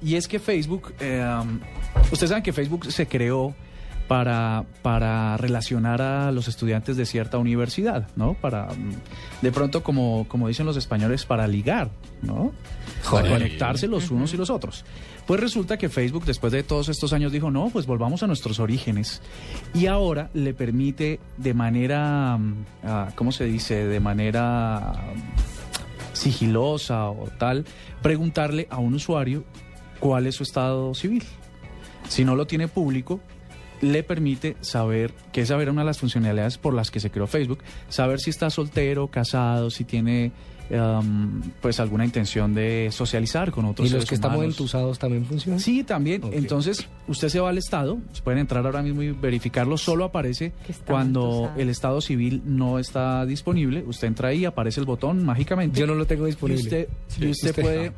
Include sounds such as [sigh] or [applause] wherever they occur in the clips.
Y es que Facebook, eh, ustedes saben que Facebook se creó para, para relacionar a los estudiantes de cierta universidad, ¿no? Para, mm, de pronto, como, como dicen los españoles, para ligar, ¿no? Para conectarse los unos y los otros. Pues resulta que Facebook, después de todos estos años, dijo, no, pues volvamos a nuestros orígenes. Y ahora le permite de manera, mm, ah, ¿cómo se dice? De manera mm, sigilosa o tal, preguntarle a un usuario cuál es su estado civil. Si no lo tiene público, le permite saber, que esa era una de las funcionalidades por las que se creó Facebook, saber si está soltero, casado, si tiene um, pues alguna intención de socializar con otros ¿Y los seres que estamos humanos. entusados también funcionan? Sí, también. Entonces, usted se va al estado, pueden entrar ahora mismo y verificarlo, solo aparece cuando entusado. el estado civil no está disponible, usted entra ahí, aparece el botón mágicamente. Yo no lo tengo y disponible. y usted usted- puede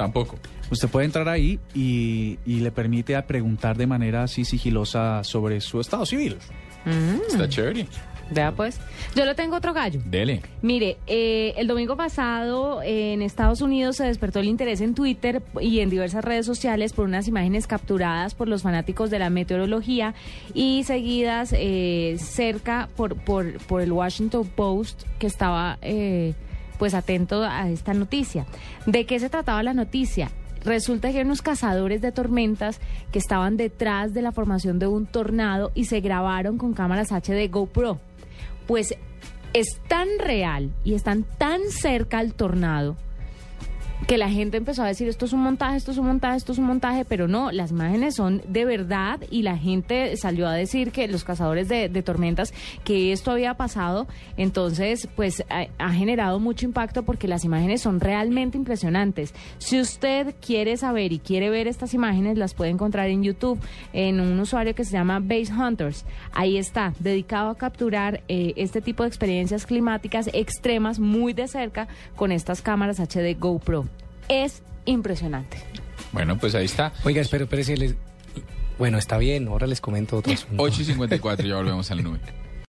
Tampoco. Usted puede entrar ahí y, y le permite a preguntar de manera así sigilosa sobre su estado civil. Mm, Está chévere. vea pues. Yo lo tengo otro gallo. Dele. Mire, eh, el domingo pasado eh, en Estados Unidos se despertó el interés en Twitter y en diversas redes sociales por unas imágenes capturadas por los fanáticos de la meteorología y seguidas eh, cerca por, por, por el Washington Post que estaba eh, pues atento a esta noticia. ¿De qué se trataba la noticia? Resulta que unos cazadores de tormentas que estaban detrás de la formación de un tornado y se grabaron con cámaras HD GoPro. Pues es tan real y están tan cerca al tornado que la gente empezó a decir esto es un montaje, esto es un montaje, esto es un montaje, pero no, las imágenes son de verdad y la gente salió a decir que los cazadores de, tormentas que esto había pasado, entonces pues ha, ha generado mucho impacto porque las imágenes son realmente impresionantes. Si usted quiere saber y quiere ver estas imágenes, las puede encontrar en YouTube en un usuario que se llama Base Hunters. Ahí está, dedicado a capturar eh, este tipo de experiencias climáticas extremas muy de cerca con estas cámaras HD GoPro. Es impresionante. Bueno, pues ahí está. Oiga, espero, espérese. les- Bueno, está bien, ahora les comento otro [laughs] asunto. 8 y 54, ya volvemos a la nube.